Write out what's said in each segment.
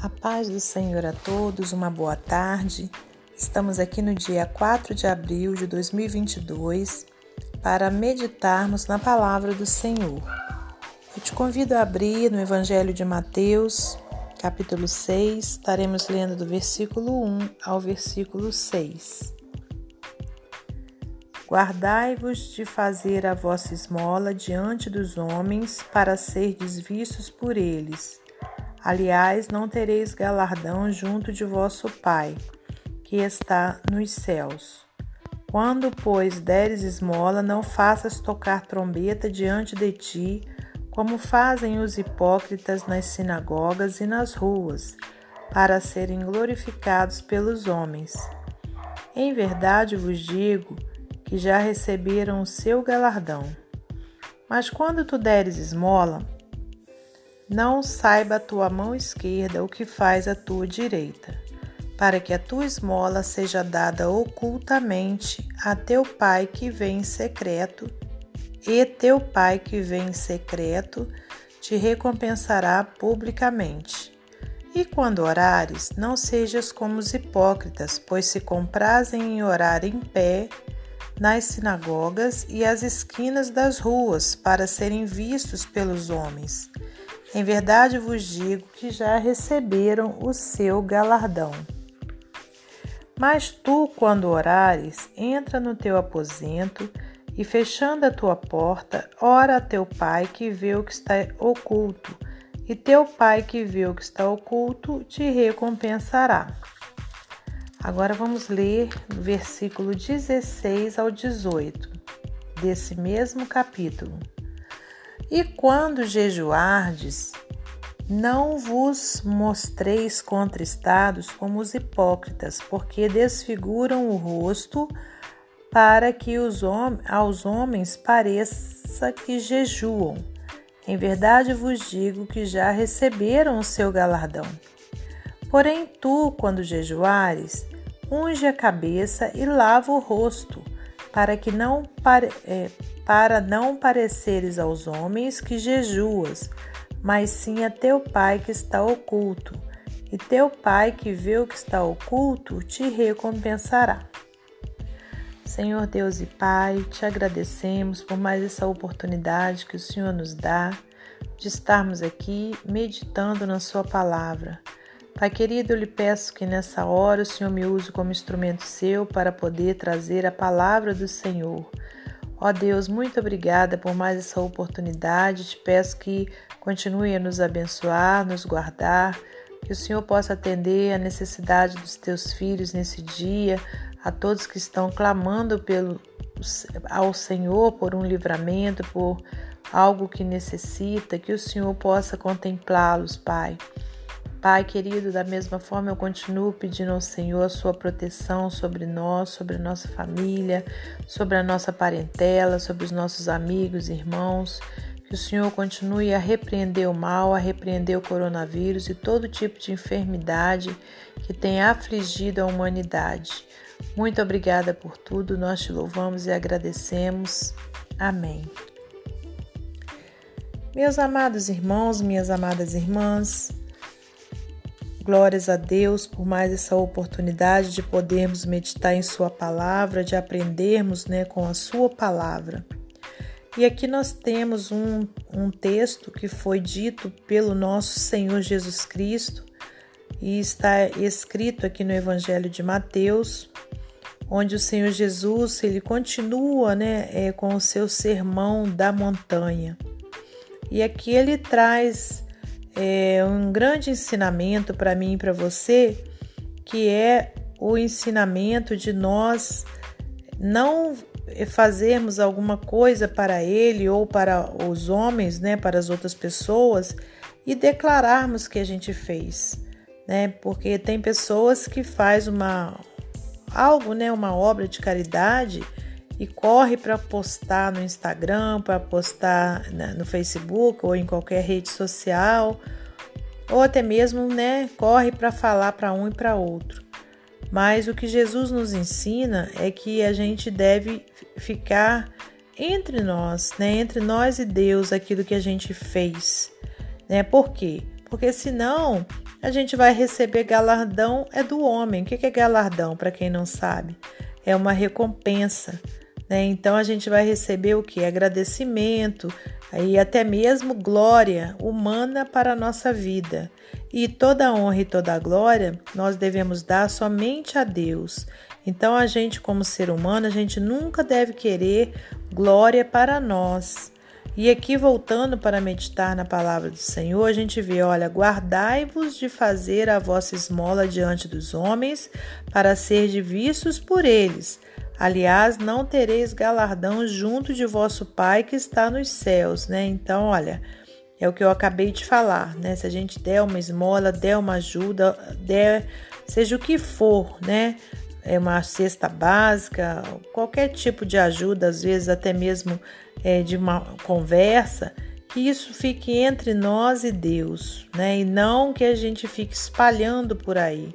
A paz do Senhor a todos, uma boa tarde. Estamos aqui no dia 4 de abril de 2022 para meditarmos na palavra do Senhor. Eu te convido a abrir no Evangelho de Mateus, capítulo 6, estaremos lendo do versículo 1 ao versículo 6. Guardai-vos de fazer a vossa esmola diante dos homens, para serdes vistos por eles. Aliás, não tereis galardão junto de vosso Pai, que está nos céus. Quando, pois, deres esmola, não faças tocar trombeta diante de ti, como fazem os hipócritas nas sinagogas e nas ruas, para serem glorificados pelos homens. Em verdade vos digo que já receberam o seu galardão. Mas quando tu deres esmola, não saiba a tua mão esquerda o que faz a tua direita, para que a tua esmola seja dada ocultamente a teu pai que vem em secreto, e teu pai que vem em secreto te recompensará publicamente. E quando orares, não sejas como os hipócritas, pois se comprazem em orar em pé nas sinagogas e às esquinas das ruas, para serem vistos pelos homens. Em verdade vos digo que já receberam o seu galardão. Mas tu, quando orares, entra no teu aposento e, fechando a tua porta, ora a teu pai que vê o que está oculto, e teu pai que vê o que está oculto te recompensará. Agora vamos ler versículo 16 ao 18 desse mesmo capítulo. E quando jejuardes, não vos mostreis contristados como os hipócritas, porque desfiguram o rosto para que os hom aos homens pareça que jejuam. Em verdade vos digo que já receberam o seu galardão. Porém, tu, quando jejuares, unge a cabeça e lava o rosto, para que não pare, é, para não pareceres aos homens que jejuas, mas sim a teu Pai que está oculto. E teu Pai que vê o que está oculto te recompensará. Senhor Deus e Pai, te agradecemos por mais essa oportunidade que o Senhor nos dá de estarmos aqui meditando na Sua palavra. Pai querido, eu lhe peço que nessa hora o Senhor me use como instrumento seu para poder trazer a palavra do Senhor. Ó Deus, muito obrigada por mais essa oportunidade. Te peço que continue a nos abençoar, nos guardar, que o Senhor possa atender a necessidade dos teus filhos nesse dia, a todos que estão clamando pelo ao Senhor por um livramento, por algo que necessita, que o Senhor possa contemplá-los, Pai. Pai querido, da mesma forma eu continuo pedindo ao Senhor a sua proteção sobre nós, sobre a nossa família, sobre a nossa parentela, sobre os nossos amigos, irmãos. Que o Senhor continue a repreender o mal, a repreender o coronavírus e todo tipo de enfermidade que tem afligido a humanidade. Muito obrigada por tudo, nós te louvamos e agradecemos. Amém. Meus amados irmãos, minhas amadas irmãs, Glórias a Deus por mais essa oportunidade de podermos meditar em Sua palavra, de aprendermos né, com a Sua palavra. E aqui nós temos um, um texto que foi dito pelo nosso Senhor Jesus Cristo e está escrito aqui no Evangelho de Mateus, onde o Senhor Jesus ele continua né, é, com o seu sermão da montanha. E aqui ele traz é, um grande ensinamento para mim e para você, que é o ensinamento de nós não fazermos alguma coisa para ele ou para os homens, né, para as outras pessoas e declararmos que a gente fez, né? Porque tem pessoas que faz uma algo, né, uma obra de caridade e corre para postar no Instagram, para postar no Facebook ou em qualquer rede social, ou até mesmo, né, corre para falar para um e para outro. Mas o que Jesus nos ensina é que a gente deve ficar entre nós, né, entre nós e Deus, aquilo que a gente fez, né? Por quê? Porque senão a gente vai receber galardão é do homem. O que é galardão, para quem não sabe? É uma recompensa. Né? Então a gente vai receber o que? Agradecimento e até mesmo glória humana para a nossa vida. E toda honra e toda glória nós devemos dar somente a Deus. Então a gente, como ser humano, a gente nunca deve querer glória para nós. E aqui, voltando para meditar na palavra do Senhor, a gente vê: olha, guardai-vos de fazer a vossa esmola diante dos homens, para ser vistos por eles. Aliás, não tereis galardão junto de vosso Pai que está nos céus, né? Então, olha, é o que eu acabei de falar, né? Se a gente der uma esmola, der uma ajuda, der seja o que for, né? É uma cesta básica, qualquer tipo de ajuda, às vezes até mesmo é, de uma conversa, que isso fique entre nós e Deus, né? E não que a gente fique espalhando por aí.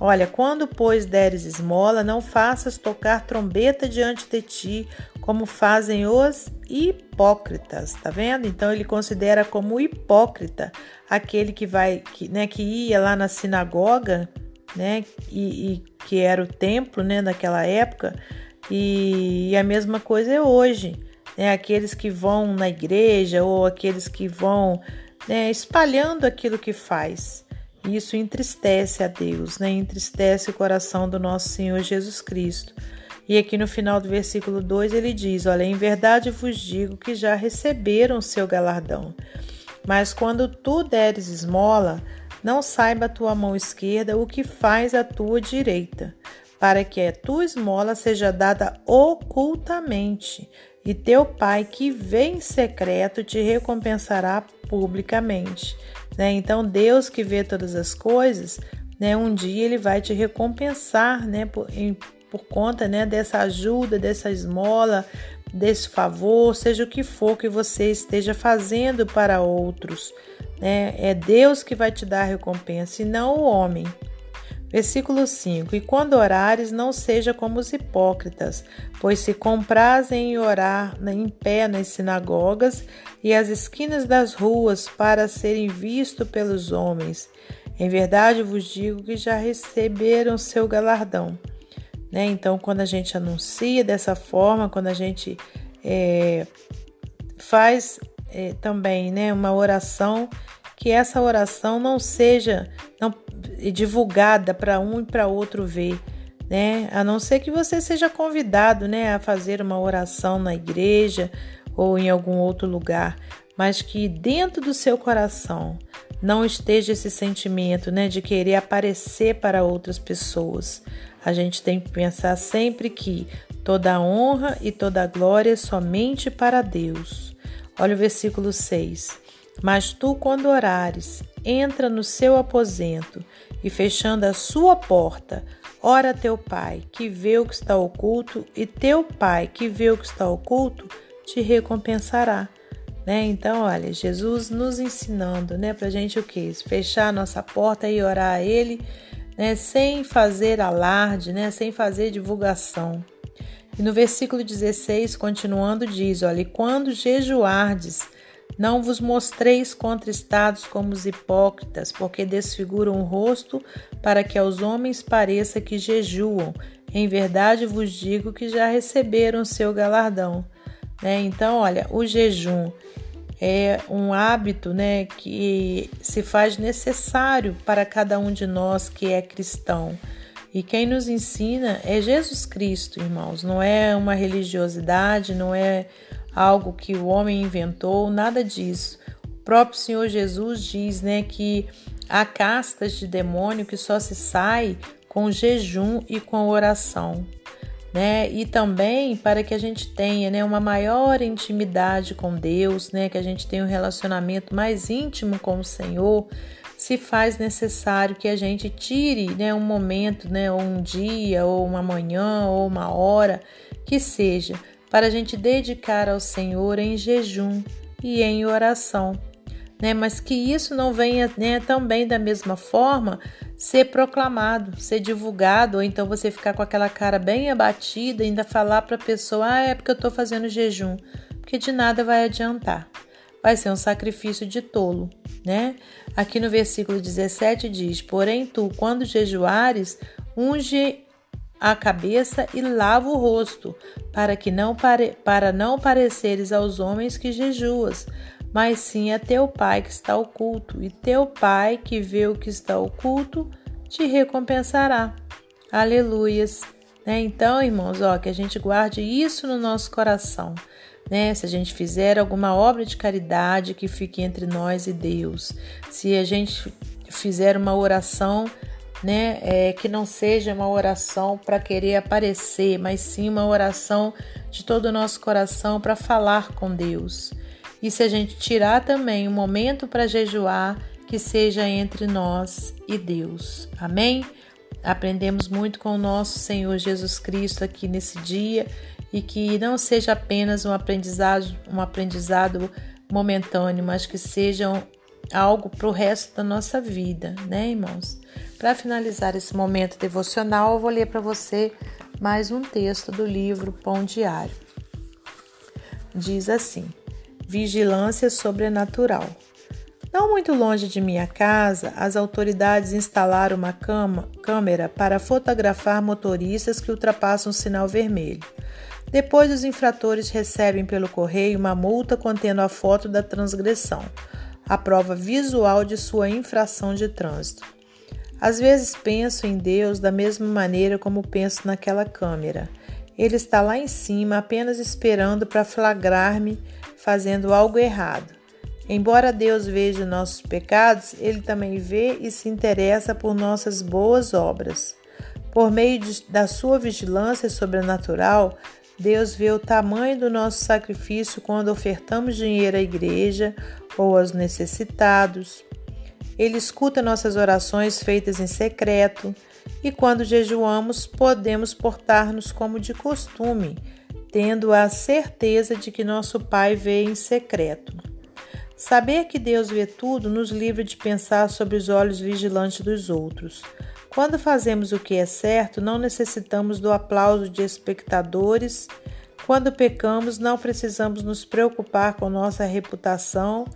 Olha, quando, pois, deres esmola, não faças tocar trombeta diante de ti, como fazem os hipócritas, tá vendo? Então ele considera como hipócrita aquele que vai, que, né, que ia lá na sinagoga, né, e, e que era o templo, né, naquela época, e, e a mesma coisa é hoje né, aqueles que vão na igreja ou aqueles que vão né, espalhando aquilo que faz. Isso entristece a Deus, né, entristece o coração do nosso Senhor Jesus Cristo. E aqui no final do versículo 2 ele diz: Olha, em verdade vos digo que já receberam seu galardão. Mas quando tu deres esmola, não saiba a tua mão esquerda o que faz a tua direita, para que a tua esmola seja dada ocultamente, e teu pai que vê em secreto te recompensará publicamente. Né? Então, Deus que vê todas as coisas, né, um dia ele vai te recompensar né, por, em, por conta né, dessa ajuda, dessa esmola, desse favor, seja o que for que você esteja fazendo para outros. Né? É Deus que vai te dar recompensa e não o homem. Versículo 5: E quando orares, não seja como os hipócritas, pois se comprazem em orar em pé nas sinagogas e às esquinas das ruas para serem vistos pelos homens. Em verdade vos digo que já receberam seu galardão. Né? Então, quando a gente anuncia dessa forma, quando a gente é, faz é, também né, uma oração, que essa oração não seja, não divulgada para um e para outro ver, né? A não ser que você seja convidado, né, a fazer uma oração na igreja ou em algum outro lugar, mas que dentro do seu coração não esteja esse sentimento, né, de querer aparecer para outras pessoas. A gente tem que pensar sempre que toda honra e toda glória é somente para Deus. Olha o versículo 6. Mas tu, quando orares, entra no seu aposento e, fechando a sua porta, ora a teu pai, que vê o que está oculto, e teu pai, que vê o que está oculto, te recompensará. Né? Então, olha, Jesus nos ensinando, né, para gente o que? Fechar a nossa porta e orar a Ele, né, sem fazer alarde, né, sem fazer divulgação. E no versículo 16, continuando, diz: Olha, e quando jejuardes, não vos mostreis contristados como os hipócritas, porque desfiguram o rosto para que aos homens pareça que jejuam. Em verdade vos digo que já receberam seu galardão. Né? Então, olha, o jejum é um hábito né, que se faz necessário para cada um de nós que é cristão. E quem nos ensina é Jesus Cristo, irmãos. Não é uma religiosidade, não é algo que o homem inventou, nada disso. O próprio Senhor Jesus diz, né, que há castas de demônio que só se sai com jejum e com oração, né? E também para que a gente tenha, né, uma maior intimidade com Deus, né, que a gente tenha um relacionamento mais íntimo com o Senhor, se faz necessário que a gente tire, né, um momento, né, ou um dia, ou uma manhã, ou uma hora, que seja para a gente dedicar ao Senhor em jejum e em oração. Né? Mas que isso não venha né, também da mesma forma ser proclamado, ser divulgado, ou então você ficar com aquela cara bem abatida e ainda falar para a pessoa: ah, é porque eu estou fazendo jejum, porque de nada vai adiantar. vai ser um sacrifício de tolo, né? Aqui no versículo 17 diz: Porém, tu, quando jejuares, unge a cabeça e lava o rosto, para que não pare... para não pareceres aos homens que jejuas, mas sim a teu pai que está oculto, e teu pai que vê o que está oculto te recompensará. Aleluias. Né? Então, irmãos, ó, que a gente guarde isso no nosso coração né? Se a gente fizer alguma obra de caridade que fique entre nós e Deus, se a gente fizer uma oração, né, é, que não seja uma oração para querer aparecer, mas sim uma oração de todo o nosso coração para falar com Deus. E se a gente tirar também um momento para jejuar, que seja entre nós e Deus. Amém? Aprendemos muito com o nosso Senhor Jesus Cristo aqui nesse dia e que não seja apenas um aprendizado, um aprendizado momentâneo, mas que seja algo para o resto da nossa vida, né, irmãos? Para finalizar esse momento devocional, eu vou ler para você mais um texto do livro Pão Diário. Diz assim: Vigilância sobrenatural. Não muito longe de minha casa, as autoridades instalaram uma câmera para fotografar motoristas que ultrapassam o sinal vermelho. Depois, os infratores recebem pelo correio uma multa contendo a foto da transgressão, a prova visual de sua infração de trânsito. Às vezes penso em Deus da mesma maneira como penso naquela câmera. Ele está lá em cima apenas esperando para flagrar-me fazendo algo errado. Embora Deus veja nossos pecados, Ele também vê e se interessa por nossas boas obras. Por meio de, da sua vigilância sobrenatural, Deus vê o tamanho do nosso sacrifício quando ofertamos dinheiro à igreja ou aos necessitados. Ele escuta nossas orações feitas em secreto e quando jejuamos, podemos portar-nos como de costume, tendo a certeza de que nosso Pai vê em secreto. Saber que Deus vê tudo nos livra de pensar sobre os olhos vigilantes dos outros. Quando fazemos o que é certo, não necessitamos do aplauso de espectadores. Quando pecamos, não precisamos nos preocupar com nossa reputação.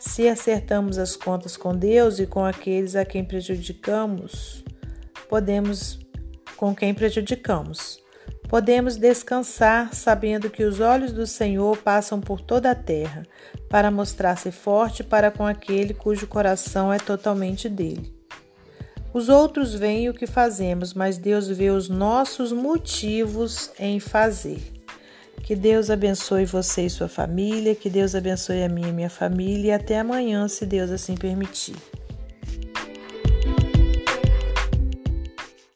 Se acertamos as contas com Deus e com aqueles a quem prejudicamos, podemos com quem prejudicamos. Podemos descansar sabendo que os olhos do Senhor passam por toda a terra, para mostrar-se forte para com aquele cujo coração é totalmente dele. Os outros veem o que fazemos, mas Deus vê os nossos motivos em fazer. Que Deus abençoe você e sua família, que Deus abençoe a minha e minha família e até amanhã, se Deus assim permitir.